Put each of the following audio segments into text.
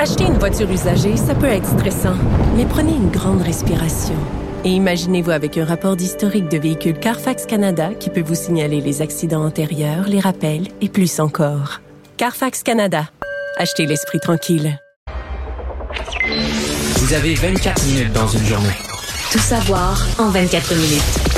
Acheter une voiture usagée, ça peut être stressant, mais prenez une grande respiration. Et imaginez-vous avec un rapport d'historique de véhicule Carfax Canada qui peut vous signaler les accidents antérieurs, les rappels et plus encore. Carfax Canada. Achetez l'esprit tranquille. Vous avez 24 minutes dans une journée. Tout savoir en 24 minutes.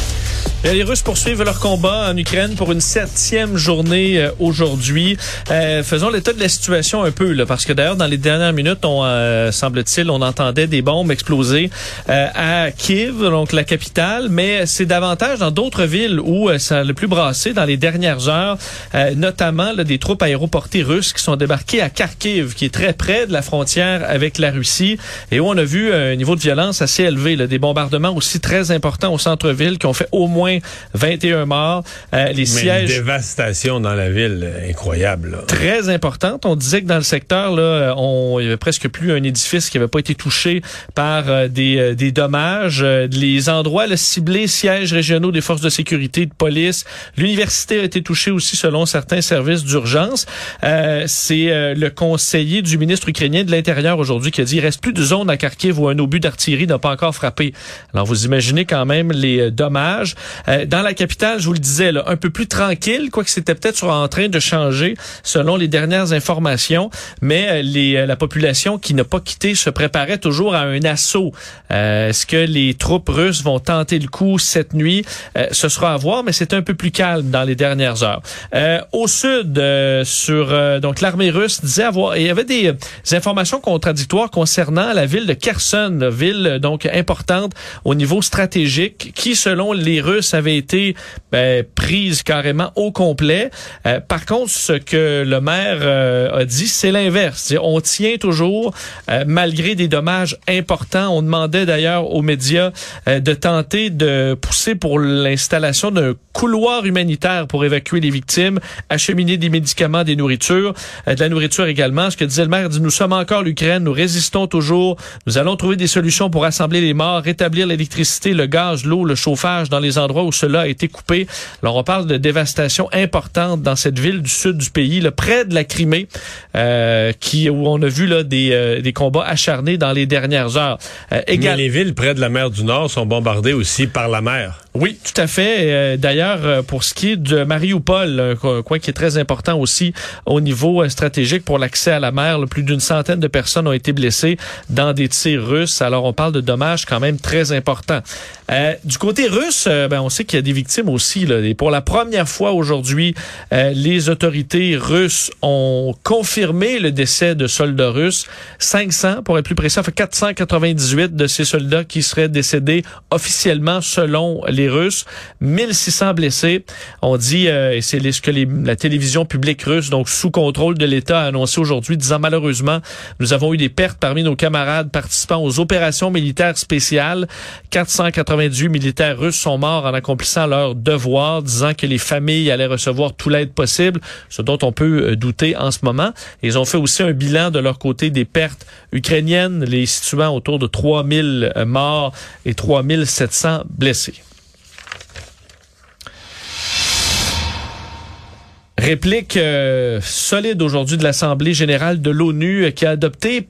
Les Russes poursuivent leur combat en Ukraine pour une septième journée euh, aujourd'hui. Euh, faisons l'état de la situation un peu, là, parce que d'ailleurs, dans les dernières minutes, on euh, semble-t-il, on entendait des bombes exploser euh, à Kiev, donc la capitale, mais c'est davantage dans d'autres villes où euh, ça a le plus brassé dans les dernières heures, euh, notamment là, des troupes aéroportées russes qui sont débarquées à Kharkiv, qui est très près de la frontière avec la Russie, et où on a vu un niveau de violence assez élevé, là, des bombardements aussi très importants au centre-ville qui ont fait au moins 21 morts. Euh, les Mais une sièges dévastation dans la ville, euh, incroyable. là. très importante. On disait que dans le secteur, là, euh, on, il y avait presque plus un édifice qui n'avait pas été touché par euh, des, euh, des dommages. Les endroits là, ciblés, sièges régionaux des forces de sécurité, de police. L'université a été touchée aussi selon certains services d'urgence. Euh, C'est euh, le conseiller du ministre ukrainien de l'Intérieur aujourd'hui qui a dit il reste plus de zones à Kharkiv où un obus d'artillerie n'a pas encore frappé. Alors vous imaginez quand même les dommages. Euh, dans la capitale, je vous le disais, là, un peu plus tranquille, quoique c'était peut-être en train de changer selon les dernières informations, mais euh, les, euh, la population qui n'a pas quitté se préparait toujours à un assaut. Euh, Est-ce que les troupes russes vont tenter le coup cette nuit? Euh, ce sera à voir, mais c'est un peu plus calme dans les dernières heures. Au sud, sur donc l'armée russe disait avoir, il y avait des, des informations contradictoires concernant la ville de Kherson, ville donc importante au niveau stratégique, qui selon les Russes avait été ben, prise carrément au complet. Euh, par contre, ce que le maire euh, a dit, c'est l'inverse. On tient toujours, euh, malgré des dommages importants. On demandait d'ailleurs aux médias de tenter de pousser pour l'installation d'un couloir humanitaire pour évacuer les victimes, acheminer des médicaments, des nourritures, de la nourriture également. Ce que disait le maire, dit, nous sommes encore l'Ukraine, nous résistons toujours, nous allons trouver des solutions pour rassembler les morts, rétablir l'électricité, le gaz, l'eau, le chauffage dans les endroits où cela a été coupé. Alors on parle de dévastation importante dans cette ville du sud du pays, là, près de la Crimée, euh, qui où on a vu là des, euh, des combats acharnés dans les dernières heures. Euh, Mais les villes près de la mer du Nord sont bombardées aussi par la mer. oui, tout à fait. Euh, D'ailleurs, euh, pour ce qui est de Mariupol, un co- coin qui est très important aussi au niveau stratégique pour l'accès à la mer, là, plus d'une centaine de personnes ont été blessées dans des tirs russes. Alors, on parle de dommages quand même très importants. Euh, du côté russe, euh, ben, on sait qu'il y a des victimes aussi. Et pour la première fois aujourd'hui, euh, les autorités russes ont confirmé le décès de soldats russes. 500, pour être plus précis, enfin 498 de ces soldats qui seraient décédés officiellement selon les Russes. 1600 blessés. On dit, et c'est ce que la télévision publique russe, donc sous contrôle de l'État, a annoncé aujourd'hui, disant malheureusement, nous avons eu des pertes parmi nos camarades participant aux opérations militaires spéciales. 498 militaires russes sont morts en accomplissant leur devoir, disant que les familles allaient recevoir tout l'aide possible, ce dont on peut euh, douter en ce moment. Ils ont fait aussi un bilan de leur côté des pertes ukrainiennes, les situant autour de 3000 euh, morts et 3700 blessés. Réplique euh, solide aujourd'hui de l'Assemblée générale de l'ONU qui a adopté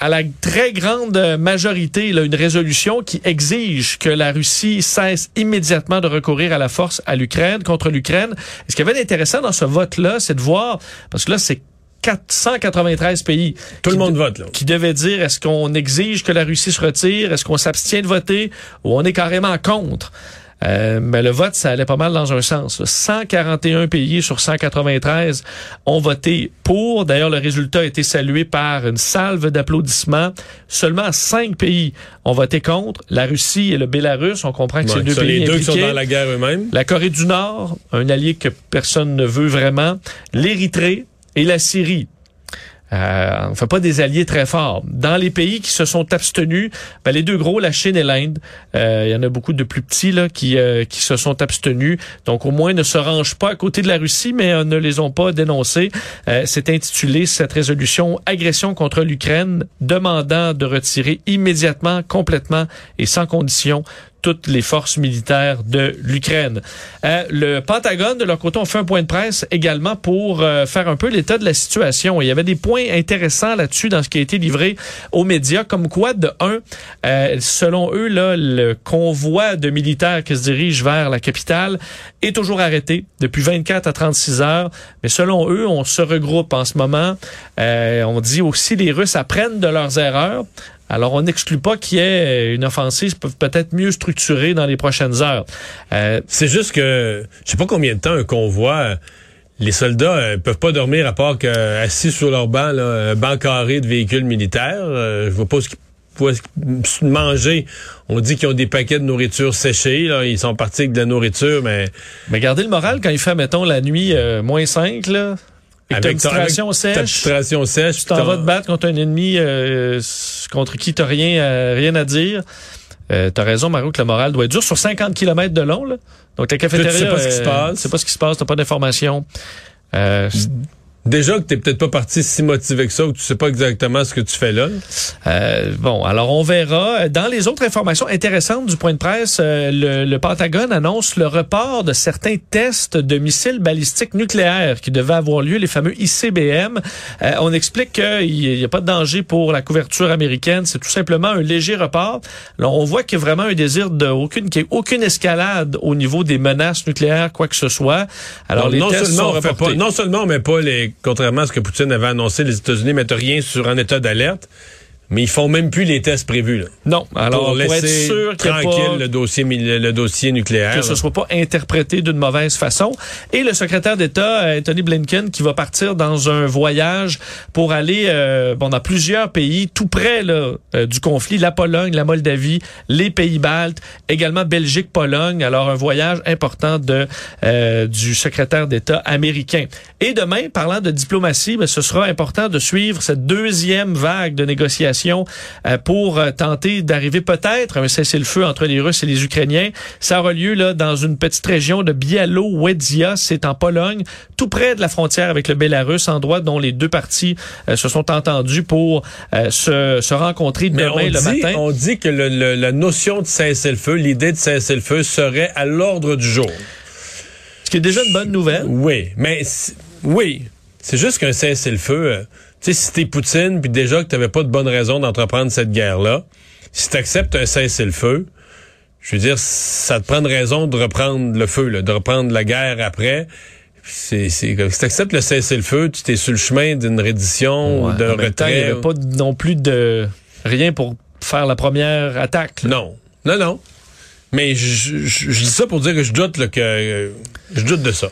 à la très grande majorité là, une résolution qui exige que la Russie cesse immédiatement de recourir à la force à l'Ukraine contre l'Ukraine. Et Ce qui avait d'intéressant dans ce vote-là, c'est de voir, parce que là, c'est 493 pays. Tout le monde de- vote, là. Qui devaient dire, est-ce qu'on exige que la Russie se retire? Est-ce qu'on s'abstient de voter? Ou on est carrément contre? Euh, mais le vote, ça allait pas mal dans un sens. 141 pays sur 193 ont voté pour. D'ailleurs, le résultat a été salué par une salve d'applaudissements. Seulement cinq pays ont voté contre. La Russie et le Bélarus. On comprend que Ouais, c'est deux pays les deux qui sont dans la guerre eux-mêmes. La Corée du Nord, un allié que personne ne veut vraiment. L'Érythrée et la Syrie. Euh, on fait pas des alliés très forts. Dans les pays qui se sont abstenus, ben, les deux gros, la Chine et l'Inde, euh, il y en a beaucoup de plus petits là, qui, euh, qui se sont abstenus. Donc au moins ne se rangent pas à côté de la Russie, mais euh, ne les ont pas dénoncés. Euh, C'est intitulé cette résolution Agression contre l'Ukraine, demandant de retirer immédiatement, complètement et sans condition toutes les forces militaires de l'Ukraine. Euh, le Pentagone, de leur côté, ont fait un point de presse également pour euh, faire un peu l'état de la situation. Il y avait des points intéressants là-dessus dans ce qui a été livré aux médias, comme quoi, de un, euh, selon eux, là, le convoi de militaires qui se dirige vers la capitale est toujours arrêté depuis 24 à 36 heures. Mais selon eux, on se regroupe en ce moment. On dit aussi les Russes apprennent de leurs erreurs. Alors, on n'exclut pas qu'il y ait une offensive peut- peut-être mieux structurée dans les prochaines heures. Euh, C'est juste que je sais pas combien de temps un convoi. Les soldats euh, peuvent pas dormir à part que assis sur leur banc, là, un banc carré de véhicules militaires. Euh, je vois pas ce qu'ils pouvaient manger. On dit qu'ils ont des paquets de nourriture séchée. Là. Ils sont partis avec de la nourriture, mais mais gardez le moral quand il fait, mettons, la nuit euh, moins 5, là. Et ration ta sèche. petite ration sèche? Tu t'en vas te battre contre un ennemi euh, contre qui t'as rien, euh, rien à dire. Euh, t'as raison, Mario, que le moral doit être dur sur 50 km de long. Là. Donc la cafétéria, sais pas ce qui se euh, passe. tu sais pas ce qui se passe, t'as pas d'informations. Euh, Déjà que t'es peut-être pas parti si motivé que ça, ou que tu sais pas exactement ce que tu fais là. Euh, bon, alors on verra. Dans les autres informations intéressantes du point de presse, euh, le, le Pentagone annonce le report de certains tests de missiles balistiques nucléaires qui devaient avoir lieu, les fameux ICBM. Euh, on explique qu'il n'y a pas de danger pour la couverture américaine, c'est tout simplement un léger report. Alors on voit qu'il y a vraiment un désir de aucune, qu'il y ait aucune escalade au niveau des menaces nucléaires, quoi que ce soit. Alors les non tests seulement sont on fait reportés. pas, non seulement on met pas les, contrairement à ce que Poutine avait annoncé, les États-Unis mettent rien sur un état d'alerte, mais ils font même plus les tests prévus. Là, Non, alors pour pour être laisser sûr tranquille pas... le dossier, le dossier nucléaire. que ce là. soit pas interprété d'une mauvaise façon. Et le secrétaire d'État, euh, Anthony Blinken, qui va partir dans un voyage pour aller euh, bon, dans plusieurs pays tout près là, euh, du conflit, la Pologne, la Moldavie, les Pays-Baltes, également Belgique, Pologne. Alors un voyage important de euh, du secrétaire d'État américain. Et demain, parlant de diplomatie, ben, ce sera important de suivre cette deuxième vague de négociations euh, pour euh, tenter d'arriver peut-être à un cessez-le-feu entre les Russes et les Ukrainiens. Ça aura lieu là dans une petite région de Białowieża, c'est en Pologne, tout près de la frontière avec le Bélarus, endroit dont les deux parties euh, se sont entendus pour euh, se, se rencontrer Mais demain on, le dit, matin. on dit que le- le- la notion de cessez-le-feu, l'idée de cessez-le-feu serait à l'ordre du jour. Ce qui est déjà une bonne nouvelle. Oui, mais oui, c'est juste qu'un cessez-le-feu, sais, si t'es Poutine, puis déjà que t'avais pas de bonne raison d'entreprendre cette guerre-là, si t'acceptes un cessez-le-feu, je veux dire, ça te prend une raison de reprendre le feu, là, de reprendre la guerre après. C'est, c'est, si t'acceptes le cessez-le-feu, tu t'es sur le chemin d'une reddition ou d'un il n'y retrait. avait pas non plus de rien pour faire la première attaque. là. Non, non, non. Mais je, je- je dis ça pour dire que je doute là, que euh, je doute de ça.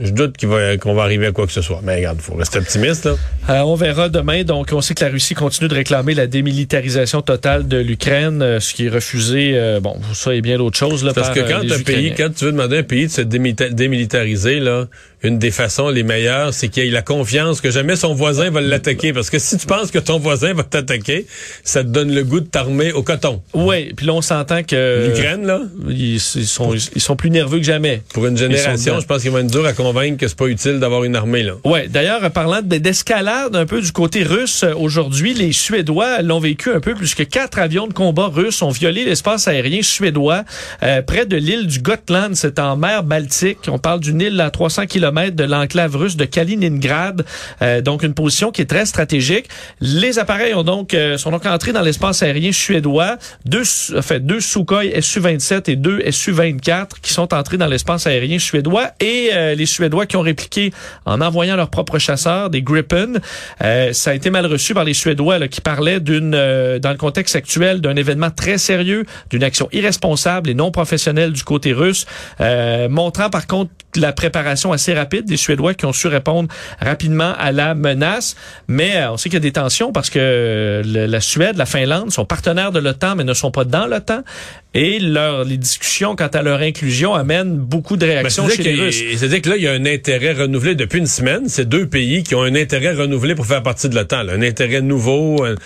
Je doute qu'il va, qu'on va arriver à quoi que ce soit. Mais regarde, il faut rester optimiste. Là. Euh, on verra demain. Donc, on sait que la Russie continue de réclamer la démilitarisation totale de l'Ukraine, euh, ce qui est refusé. euh, bon, ça et bien d'autres choses. Là, Parce par, que quand les un pays, quand tu veux demander à un pays de se démilitariser, là, une des façons les meilleures, c'est qu'il ait la confiance que jamais son voisin va l'attaquer. Parce que si tu penses que ton voisin va t'attaquer, ça te donne le goût de t'armer au coton. Oui, puis là, on s'entend que L'Ukraine, là, ils, ils sont, ils sont plus nerveux que jamais. pour une génération, je pense qu'il va être dur à convaincre que pas utile d'avoir une armée, là. Ouais. D'ailleurs, parlant de- d'escalade un peu du côté russe, euh, aujourd'hui, les Suédois l'ont vécu un peu puisque quatre avions de combat russes ont violé l'espace aérien suédois euh, près de l'île du Gotland. C'est en mer Baltique. On parle d'une île à 300 km de l'enclave russe de Kaliningrad. Euh, donc une position qui est très stratégique. Les appareils ont donc sont donc entrés dans l'espace aérien suédois. Deux, enfin, deux Sukhoi Su-27 et deux Su-24 qui sont entrés dans l'espace aérien suédois et les Suédois qui ont répliqué en envoyant leurs propres chasseurs, des Gripen. ça a été mal reçu par les Suédois qui parlaient d'une, dans le contexte actuel, d'un événement très sérieux, d'une action irresponsable et non professionnelle du côté russe, montrant par contre la préparation assez rapide des Suédois qui ont su répondre rapidement à la menace. Mais euh, on sait qu'il y a des tensions parce que euh, la Suède, la Finlande sont partenaires de l'OTAN mais ne sont pas dans l'OTAN. Et leur, les discussions quant à leur inclusion amènent beaucoup de réactions chez les Russes. C'est-à-dire que là, il y a un intérêt renouvelé depuis une semaine. C'est deux pays qui ont un intérêt renouvelé pour faire partie de l'OTAN. Un intérêt nouveau, euh,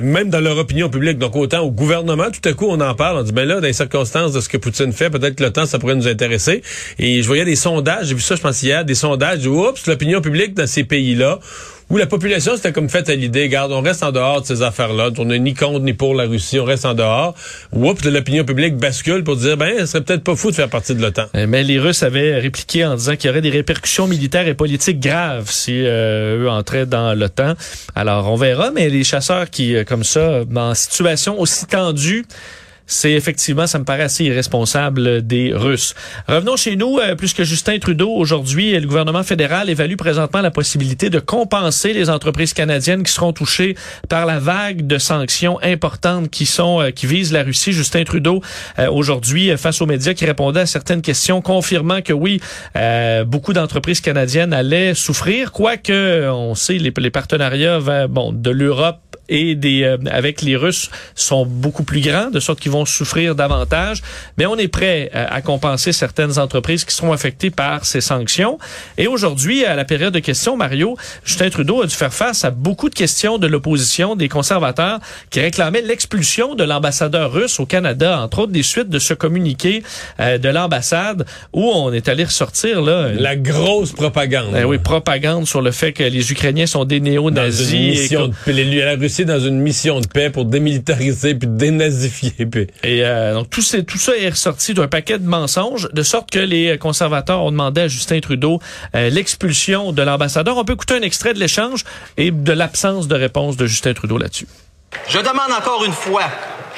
même dans leur opinion publique. Donc autant au gouvernement, tout à coup, on en parle. On dit, ben là, dans les circonstances de ce que Poutine fait, peut-être que l'OTAN, ça pourrait nous intéresser. Et je voyais des sondages, j'ai vu ça, je pense hier, des sondages, oups, l'opinion publique dans ces pays-là, où la population s'était comme faite à l'idée, garde, on reste en dehors de ces affaires-là, on n'est ni contre ni pour la Russie, on reste en dehors. Oups, l'opinion publique bascule pour dire, ben, ce serait peut-être pas fou de faire partie de l'OTAN. Eh, mais les Russes avaient répliqué en disant qu'il y aurait des répercussions militaires et politiques graves si euh, eux entraient dans l'OTAN. Alors, on verra, mais les chasseurs qui, euh, comme ça, en situation aussi tendue, c'est effectivement, ça me paraît assez irresponsable des Russes. Revenons chez nous, euh, puisque Justin Trudeau, aujourd'hui, le gouvernement fédéral évalue présentement la possibilité de compenser les entreprises canadiennes qui seront touchées par la vague de sanctions importantes qui sont euh, qui visent la Russie. Justin Trudeau, euh, aujourd'hui, face aux médias, qui répondait à certaines questions, confirmant que oui, beaucoup d'entreprises canadiennes allaient souffrir, quoique on sait les, les partenariats bon, de l'Europe et des euh, avec les Russes sont beaucoup plus grands, de sorte qu'ils vont souffrir davantage. Mais on est prêt à, euh, à compenser certaines entreprises qui seront affectées par ces sanctions. Et aujourd'hui, à la période de questions, Mario, Justin Trudeau a dû faire face à beaucoup de questions de l'opposition, des conservateurs, qui réclamaient l'expulsion de l'ambassadeur russe au Canada, entre autres des suites de ce communiqué euh, de l'ambassade où on est allé ressortir là la grosse propagande. Ben oui, propagande sur le fait que les Ukrainiens sont des néo-nazis. Et la Russie dans une mission de paix pour démilitariser puis dénazifier. Et euh, donc tout, tout ça est ressorti d'un paquet de mensonges, de sorte que les conservateurs ont demandé à Justin Trudeau euh, l'expulsion de l'ambassadeur. On peut écouter un extrait de l'échange et de l'absence de réponse de Justin Trudeau là-dessus. Je demande encore une fois,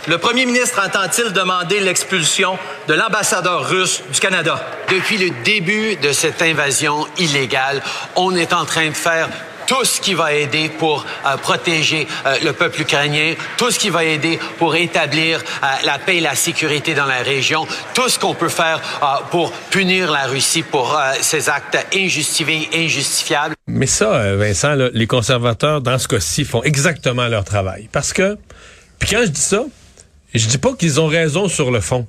le premier ministre entend-il demander l'expulsion de l'ambassadeur russe du Canada? Depuis le début de cette invasion illégale, on est en train de faire tout ce qui va aider pour euh, protéger euh, le peuple ukrainien, tout ce qui va aider pour établir euh, la paix et la sécurité dans la région, tout ce qu'on peut faire pour punir la Russie pour ses actes injustifiés, injustifiables. Mais ça, Vincent, les conservateurs, dans ce cas-ci, font exactement leur travail. Parce que, puis quand je dis ça, je dis pas qu'ils ont raison sur le fond.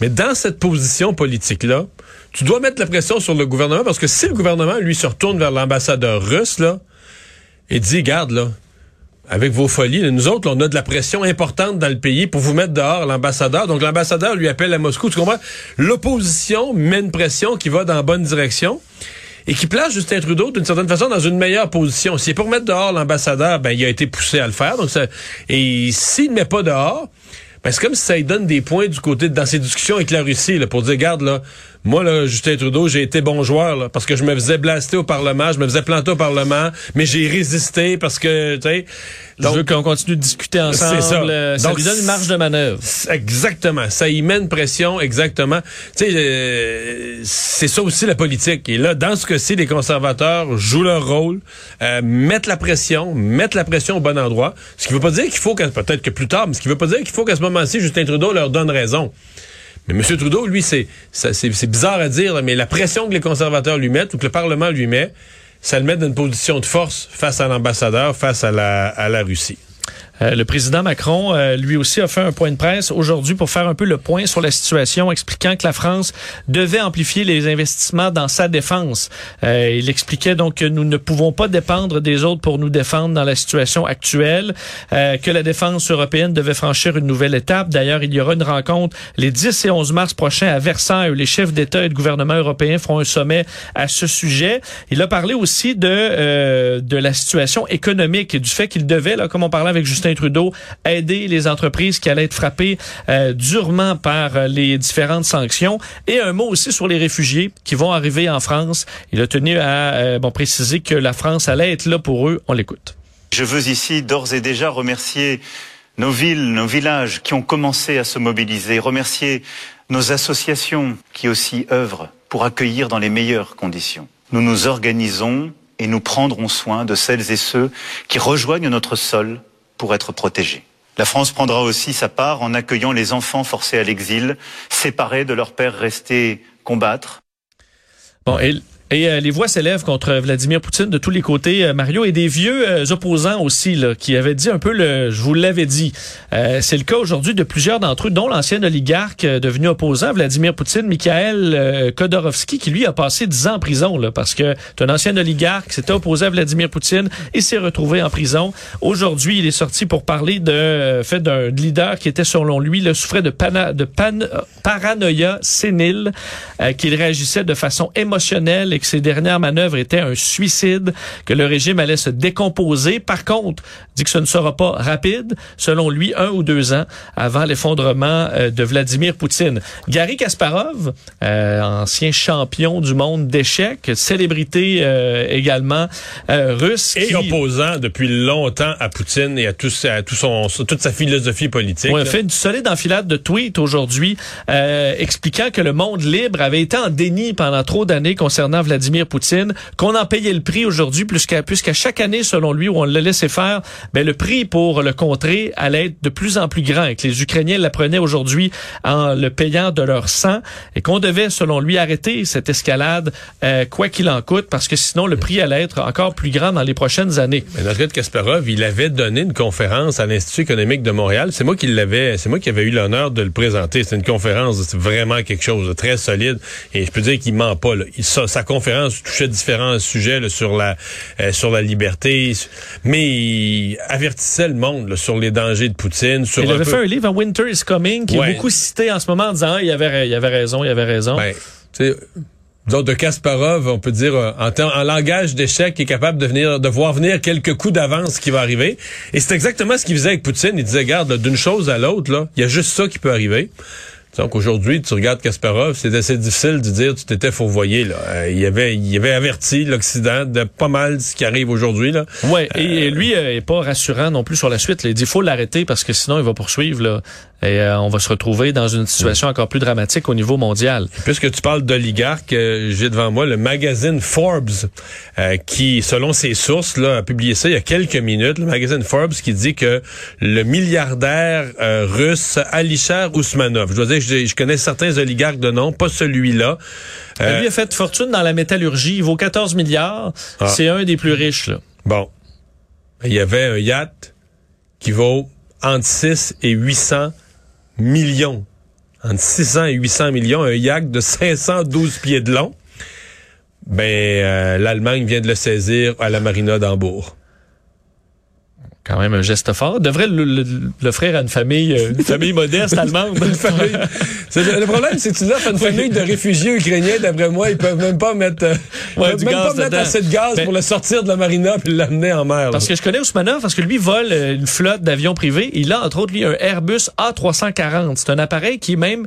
Mais dans cette position politique-là, tu dois mettre la pression sur le gouvernement parce que si le gouvernement, lui, se retourne vers l'ambassadeur russe, là, et dit, garde là, avec vos folies, nous autres, on a de la pression importante dans le pays pour vous mettre dehors l'ambassadeur. Donc l'ambassadeur lui appelle à Moscou. Tu comprends? L'opposition met une pression qui va dans la bonne direction et qui place Justin Trudeau d'une certaine façon dans une meilleure position. S'il est pour mettre dehors l'ambassadeur, ben il a été poussé à le faire. Donc ça, et s'il ne met pas dehors, ben c'est comme si ça lui donne des points du côté dans ses discussions avec la Russie là, pour dire, garde là, moi, là, Justin Trudeau, j'ai été bon joueur, là, parce que je me faisais blaster au Parlement, je me faisais planter au Parlement, mais j'ai résisté parce que, tu sais... Je veux qu'on continue de discuter ensemble. C'est ça. Euh, ça lui donne une marge de manœuvre. Exactement. Ça y met une pression, exactement. Tu sais, euh, c'est ça aussi la politique. Et là, dans ce cas-ci, les conservateurs jouent leur rôle, euh, mettent la pression, mettent la pression au bon endroit. Ce qui veut pas dire qu'il faut, peut-être que plus tard, mais ce qui veut pas dire qu'il faut qu'à ce moment-ci, Justin Trudeau leur donne raison. Mais M. Trudeau, lui, c'est bizarre à dire, mais la pression que les conservateurs lui mettent ou que le Parlement lui met, ça le met dans une position de force face à l'ambassadeur, face à la, à la Russie. Euh, le président Macron, euh, lui aussi, a fait un point de presse aujourd'hui pour faire un peu le point sur la situation, expliquant que la France devait amplifier les investissements dans sa défense. Euh, il expliquait donc que nous ne pouvons pas dépendre des autres pour nous défendre dans la situation actuelle, que la défense européenne devait franchir une nouvelle étape. D'ailleurs, il y aura une rencontre les 10 et 11 mars prochains à Versailles où les chefs d'État et de gouvernement européens feront un sommet à ce sujet. Il a parlé aussi de, de la situation économique et du fait qu'il devait, là, comme on parlait avec Justin Trudeau, aider les entreprises qui allaient être frappées euh, durement par euh, les différentes sanctions. Et un mot aussi sur les réfugiés qui vont arriver en France. Il a tenu à euh, préciser que la France allait être là pour eux. On l'écoute. Je veux ici d'ores et déjà remercier nos villes, nos villages qui ont commencé à se mobiliser, remercier nos associations qui aussi œuvrent pour accueillir dans les meilleures conditions. Nous nous organisons et nous prendrons soin de celles et ceux qui rejoignent notre sol pour être protégés. La France prendra aussi sa part en accueillant les enfants forcés à l'exil, séparés de leurs pères restés combattre. Et euh, les voix s'élèvent contre Vladimir Poutine de tous les côtés, euh, Mario, et des vieux euh, opposants aussi, là, qui avaient dit un peu le, je vous l'avais dit. c'est le cas aujourd'hui de plusieurs d'entre eux, dont l'ancien oligarque devenu opposant, Vladimir Poutine, Mikhail Khodorkovsky, qui lui a passé dix ans en prison, là, parce que c'est un ancien oligarque, s'était opposé à Vladimir Poutine et s'est retrouvé en prison. Aujourd'hui, il est sorti pour parler de fait d'un leader qui était, selon lui, le souffrait de, pana, de pan, paranoïa sénile, qu'il réagissait de façon émotionnelle et que ses dernières manœuvres étaient un suicide, que le régime allait se décomposer. Par contre, dit que ce ne sera pas rapide, selon lui, un ou deux ans avant l'effondrement euh, de Vladimir Poutine. Gary Kasparov, euh, ancien champion du monde d'échecs, célébrité euh, également russe. Et opposant depuis longtemps à Poutine et à, tout, à tout son, toute sa philosophie politique. On a fait une solide enfilade de tweets aujourd'hui expliquant que le monde libre avait été en déni pendant trop d'années concernant Vladimir Poutine, qu'on en payait le prix aujourd'hui, puisqu'à puisqu'à chaque année, selon lui, où on le laissait faire, ben, le prix pour le contrer allait être de plus en plus grand et que les Ukrainiens l'apprenaient aujourd'hui en le payant de leur sang et qu'on devait, selon lui, arrêter cette escalade, euh, quoi qu'il en coûte, parce que sinon, le prix allait être encore plus grand dans les prochaines années. Mais dans Kasparov, il avait donné une conférence à l'Institut économique de Montréal. C'est moi qui l'avais, c'est moi qui avais eu l'honneur de le présenter. C'est une conférence, c'est vraiment quelque chose de très solide. Et je peux dire qu'il ment pas. Là. Il, sa conférence touchait différents sujets là, sur la euh, sur la liberté, mais il avertissait le monde là, sur les dangers de Poutine. Sur il avait fait un livre, Winter is Coming, qui est beaucoup cité en ce moment en disant ah, il avait il avait raison, il avait raison. Ben, de Kasparov, on peut dire euh, en, en langage d'échec, est capable de venir, de voir venir quelques coups d'avance qui va arriver. Et c'est exactement ce qu'il faisait avec Poutine. Il disait, garde, d'une chose à l'autre, il y a juste ça qui peut arriver. Donc aujourd'hui, tu regardes Kasparov, c'est assez difficile de dire tu t'étais fourvoyé. Là. Euh, il, avait, il avait averti l'Occident de pas mal de ce qui arrive aujourd'hui. Là. Ouais, et, euh, lui euh, est pas rassurant non plus sur la suite. Il dit faut l'arrêter parce que sinon il va poursuivre. Là, et on va se retrouver dans une situation encore plus dramatique au niveau mondial. Puisque tu parles d'oligarques, j'ai devant moi le magazine Forbes qui, selon ses sources, là, a publié ça il y a quelques minutes. Le magazine Forbes qui dit que le milliardaire russe Alisher Ousmanov, je dois dire je, connais certains oligarques de nom, pas celui-là. Euh, lui a fait fortune dans la métallurgie. Il vaut 14 milliards. Ah. C'est un des plus riches. Là. Bon. Il y avait un yacht qui vaut entre 6 et 800 millions. Entre 600 et 800 millions. Un yacht de 512 pieds de long. Ben, euh, l'Allemagne vient de le saisir à la marina d'Hambourg quand même un geste fort. Devrait l'offrir à une famille, euh, une famille modeste allemande. le problème, c'est que tu l'offres à une famille de réfugiés ukrainiens, d'après moi, ils peuvent même pas mettre, euh, même pas mettre assez de gaz ben pour le sortir de la marina puis l'amener en mer. Parce que je connais Ousmanov, parce que lui vole euh, une flotte d'avions privés. Il a, entre autres, lui, un Airbus A340. C'est un appareil qui même,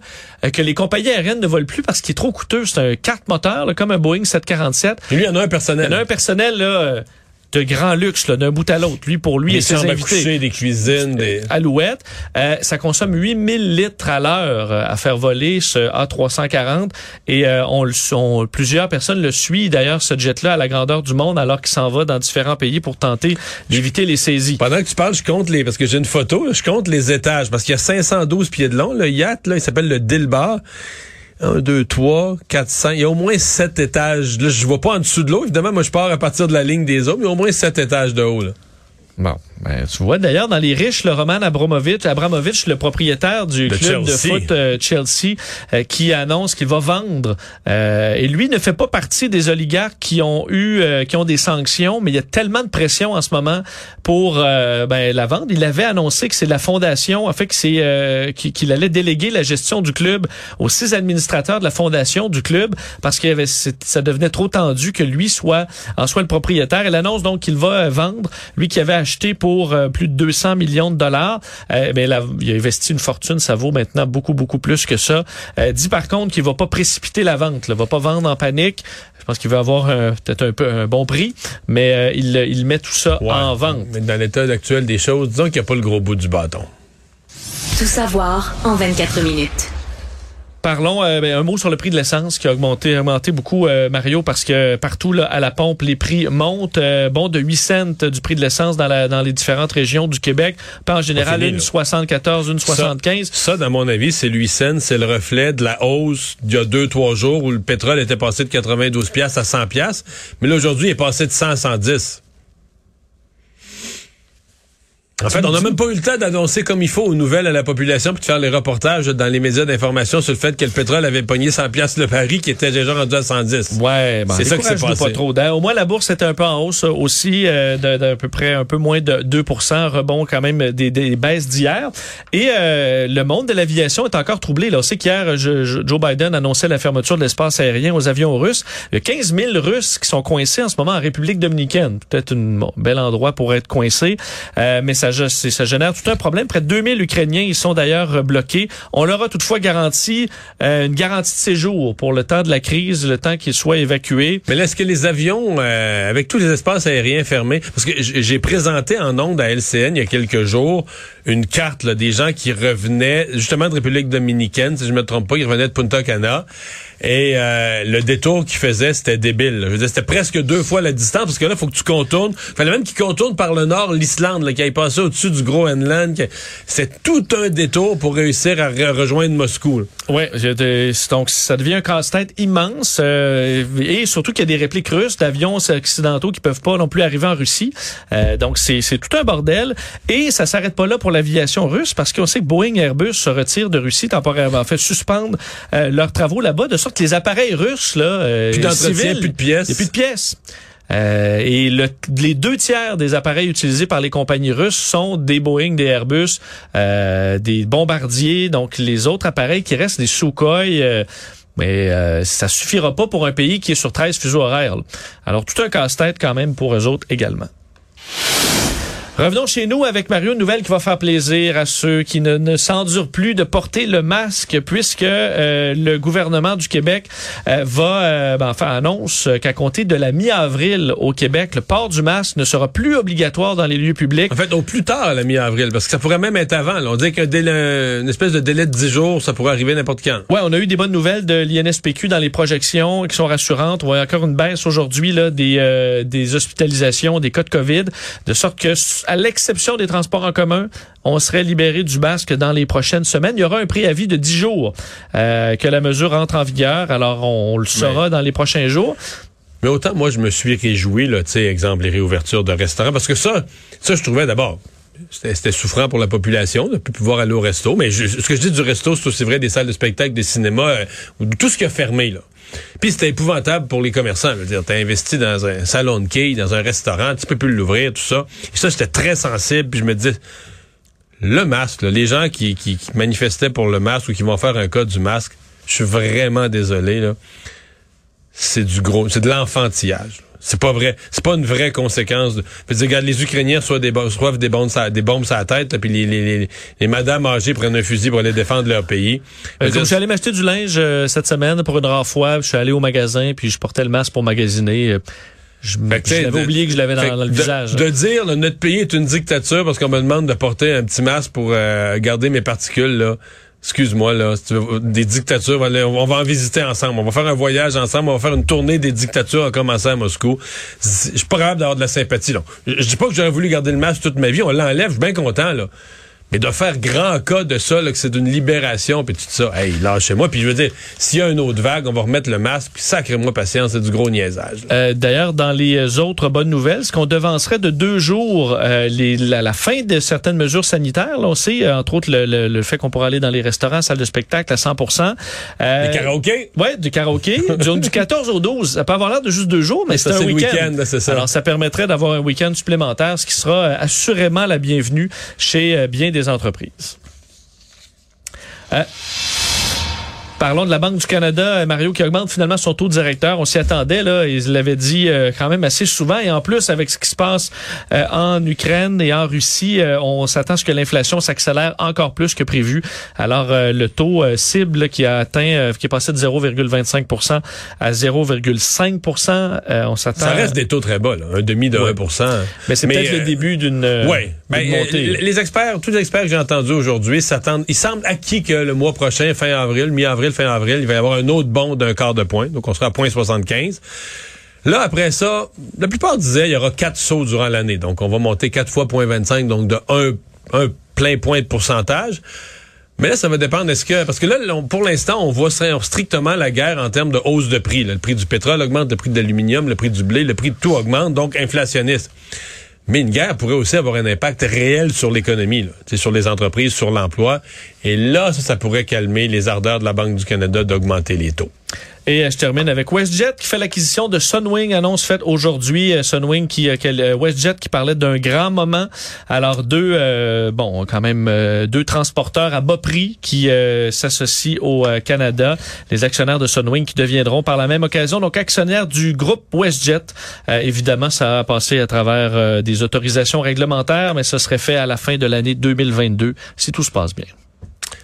que les compagnies aériennes ne volent plus parce qu'il est trop coûteux. C'est un quatre moteurs, comme un Boeing 747. Et lui, il en a un personnel. Il en a un personnel, là, de grand luxe d'un bout à l'autre. Lui, pour lui et ses invités. des cuisines, des... Alouettes. Euh, ça consomme 8000 litres à l'heure euh, à faire voler ce A340 et euh, on, on, plusieurs personnes le suivent d'ailleurs ce jet-là à la grandeur du monde alors qu'il s'en va dans différents pays pour tenter d'éviter les saisies. Pendant que tu parles, je compte les parce que j'ai une photo, je compte les étages parce qu'il y a 512 pieds de long. Le yacht là, il s'appelle le Dilbar. 1, 2, 3, 4, 5. Il y a au moins 7 étages. Là, je vois pas en dessous de l'eau. Évidemment, moi, je pars à partir de la ligne des eaux, mais il y a au moins 7 étages de haut. Là. Bon, ben, tu vois d'ailleurs dans les riches, le Roman Abramovich, Abramovich, le propriétaire du club de foot euh, Chelsea, euh, qui annonce qu'il va vendre. Euh, et lui ne fait pas partie des oligarques qui ont eu, qui ont des sanctions, mais il y a tellement de pression en ce moment pour ben, la vente. Il avait annoncé que c'est la fondation, en fait, que c'est qu'il allait déléguer la gestion du club aux six administrateurs de la fondation du club parce qu'il avait, ça devenait trop tendu que lui soit en soit le propriétaire. Il annonce donc qu'il va vendre, lui qui avait acheté pour pour euh, plus de 200 millions de dollars. Euh, mais là, il a investi une fortune, ça vaut maintenant beaucoup, beaucoup plus que ça. Euh, dit par contre qu'il va pas précipiter la vente, ne va pas vendre en panique. Je pense qu'il va avoir peut-être un peu un bon prix, mais euh, il, il met tout ça Ouais. en vente. Mais dans l'état actuel des choses, disons qu'il n'y a pas le gros bout du bâton. Tout savoir en 24 minutes. Parlons euh, ben, un mot sur le prix de l'essence qui a augmenté, augmenté beaucoup, euh, Mario, parce que partout là, à la pompe, les prix montent. euh, bon, de 8 cents du prix de l'essence dans, la, dans les différentes régions du Québec. Pas en général, une là. 74, une 75. Ça, dans mon avis, c'est lui scène, c'est le reflet de la hausse d'il y a deux, trois jours où le pétrole était passé de 92 pièces à 100 pièces, mais là aujourd'hui, il est passé de 100 à 110. En fait, on n'a même pas eu le temps d'annoncer comme il faut aux nouvelles à la population puis de faire les reportages dans les médias d'information sur le fait que le pétrole avait pogné 100 pièces le pari qui était déjà rendu à 110. Ouais, ben, C'est ça qui s'est passé. pas trop. Au moins, la bourse était un peu en hausse euh, aussi, euh, d'à peu près un peu moins de 2% rebond quand même des, des baisses d'hier. Et euh, le monde de l'aviation est encore troublé. Là. On sait qu'hier, je- Joe Biden annonçait la fermeture de l'espace aérien aux avions russes. Il y a 15 000 Russes qui sont coincés en ce moment en République dominicaine. Peut-être un bon, bel endroit pour être coincé, euh, mais ça, ça génère tout un problème. Près de 2000 Ukrainiens, ils sont d'ailleurs euh, bloqués. On leur a toutefois garanti euh, une garantie de séjour pour le temps de la crise, le temps qu'ils soient évacués. Mais est-ce que les avions, euh, avec tous les espaces aériens fermés, parce que j'ai présenté en ondes à LCN il y a quelques jours une carte là, des gens qui revenaient justement de République dominicaine, si je me trompe pas, ils revenaient de Punta Cana. Et euh, le détour qu'ils faisaient, c'était débile. là. Je c'était presque deux fois la distance, parce que là, faut que tu contournes. fallait même qu'ils contournent par le nord l'Islande, là, qu'ils aillent passer au-dessus du Groenland. C'est tout un détour pour réussir à re- rejoindre Moscou. de- donc ça devient un casse-tête immense euh, et surtout qu'il y a des répliques russes d'avions occidentaux qui peuvent pas non plus arriver en Russie. Euh, donc c'est tout un bordel et ça s'arrête pas là pour l'aviation russe parce qu'on sait que Boeing et Airbus se retirent de Russie temporairement, en fait suspendre euh, leurs travaux là-bas de sorte que les appareils russes là, euh, Plus d'entretien, plus de pièces. il y a plus de pièces. Euh, et le- les deux tiers des appareils utilisés par les compagnies russes sont des Boeing, des Airbus, euh, des bombardiers. Donc les autres appareils qui restent des Sukhoi. euh, mais euh, ça suffira pas pour un pays qui est sur 13 fuseaux horaires. là. Alors tout un casse-tête quand même pour eux autres également. Revenons chez nous avec Mario, une nouvelle qui va faire plaisir à ceux qui ne, ne s'endurent plus de porter le masque puisque euh, le gouvernement du Québec euh, va euh, ben, enfin annonce qu'à compter de la mi-avril au Québec, le port du masque ne sera plus obligatoire dans les lieux publics. En fait, au plus tard, la mi-avril, parce que ça pourrait même être avant. là. On dit qu'un délai, une espèce de délai de 10 jours, ça pourrait arriver n'importe quand. Ouais, on a eu des bonnes nouvelles de l'INSPQ dans les projections qui sont rassurantes. On voit encore une baisse aujourd'hui là des euh, des hospitalisations, des cas de Covid, de sorte que à l'exception des transports en commun, on serait libéré du masque dans les prochaines semaines. Il y aura un préavis de 10 jours euh, que la mesure entre en vigueur. Alors on, on le saura dans les prochains jours. Mais autant, moi, je me suis réjoui, là, tu sais, exemple, les réouvertures de restaurants, parce que ça, ça, je trouvais d'abord, c'était souffrant pour la population de ne plus pouvoir aller au resto. Mais je- ce que je dis du resto, c'est aussi vrai des salles de spectacle, des cinémas, euh, tout ce qui a fermé, là. Puis c'était épouvantable pour les commerçants. Je veux t'as investi dans un salon de quilles, dans un restaurant, tu peux plus l'ouvrir, tout ça. Et ça, j'étais très sensible, puis je me disais, le masque, les gens qui, qui, qui manifestaient pour le masque ou qui vont faire un cas du masque, je suis vraiment désolé. C'est du gros, c'est de l'enfantillage. C'est pas vrai. C'est pas une vraie conséquence. De... Fait dire, regarde, les Ukrainiens reçoivent des, reçoivent des bombes, sur- des bombes sur la tête, là, puis les, les, les, les madames âgées prennent un fusil pour aller défendre leur pays. Euh, Fait comme dire, je suis allé m'acheter du linge euh, cette semaine pour une rare fois, je suis allé au magasin puis je portais le masque pour magasiner. euh, Je, j'avais oublié que je l'avais dans, le de, visage. De dire, là, notre pays est une dictature parce qu'on me demande de porter un petit masque pour euh, garder mes particules, là. Excuse-moi, là, si tu veux, des dictatures, on va en visiter ensemble. On va faire un voyage ensemble, on va faire une tournée des dictatures en commençant à Moscou. Je suis pas capable d'avoir de la sympathie, là. Je je dis pas que j'aurais voulu garder le masque toute ma vie, on l'enlève, je suis bien content, là. Mais de faire grand cas de ça, là, que c'est d'une libération, puis tout ça, hey, lâchez-moi. Puis je veux dire, s'il y a une autre vague, on va remettre le masque, puis sacrez-moi patience, c'est du gros niaisage. Euh, D'ailleurs, dans les autres bonnes nouvelles, ce qu'on devancerait de deux jours euh, les, la, la fin de certaines mesures sanitaires, là, on sait, euh, entre autres, le, le- le fait qu'on pourra aller dans les restaurants, salles de spectacle à 100% euh, Les karaokés? Ouais, du karaoké. du, du 14 au 12. Ça peut avoir l'air de juste deux jours, mais Ça, c'est un week-end. c'est ça. Alors, ça permettrait d'avoir un week-end supplémentaire, ce qui sera euh, assurément la bienvenue chez euh, bien des entreprises. Euh, Parlons de la Banque du Canada, Mario, qui augmente finalement son taux directeur. On s'y attendait, là. Il l'avait dit quand même assez souvent. Et en plus, avec ce qui se passe en Ukraine et en Russie, on s'attend à ce que l'inflation s'accélère encore plus que prévu. Alors, le taux cible qui a atteint, qui est passé de 0,25% à 0,5% on s'attend. Ça reste des taux très bas, là. un demi de 1% Mais c'est peut-être le début d'une ouais. montée. Les experts, tous les experts que j'ai entendus aujourd'hui s'attendent. Il semble acquis que le mois prochain, fin avril, mi-avril, fin avril, il va y avoir un autre bond d'un quart de point. Donc, on sera à 0,75. Là, après ça, la plupart disaient il y aura quatre sauts durant l'année. Donc, on va monter quatre fois 0,25, donc de un, un plein point de pourcentage. Mais là, ça va dépendre. Est-ce que parce que là, pour l'instant, on voit strictement la guerre en termes de hausse de prix. Le prix du pétrole augmente, le prix de l'aluminium, le prix du blé, le prix de tout augmente, donc inflationniste. Mais une guerre pourrait aussi avoir un impact réel sur l'économie, sur les entreprises, sur l'emploi. Et là, ça, ça pourrait calmer les ardeurs de la Banque du Canada d'augmenter les taux. Et euh, je termine avec WestJet qui fait l'acquisition de Sunwing, annonce faite aujourd'hui. Euh, Sunwing qui, euh, WestJet qui parlait d'un grand moment. Alors deux, bon, quand même deux transporteurs à bas prix qui s'associent au Canada. Les actionnaires de Sunwing qui deviendront par la même occasion donc actionnaires du groupe WestJet. évidemment, ça a passé à travers des autorisations réglementaires, mais ce serait fait à la fin de l'année 2022 si tout se passe bien.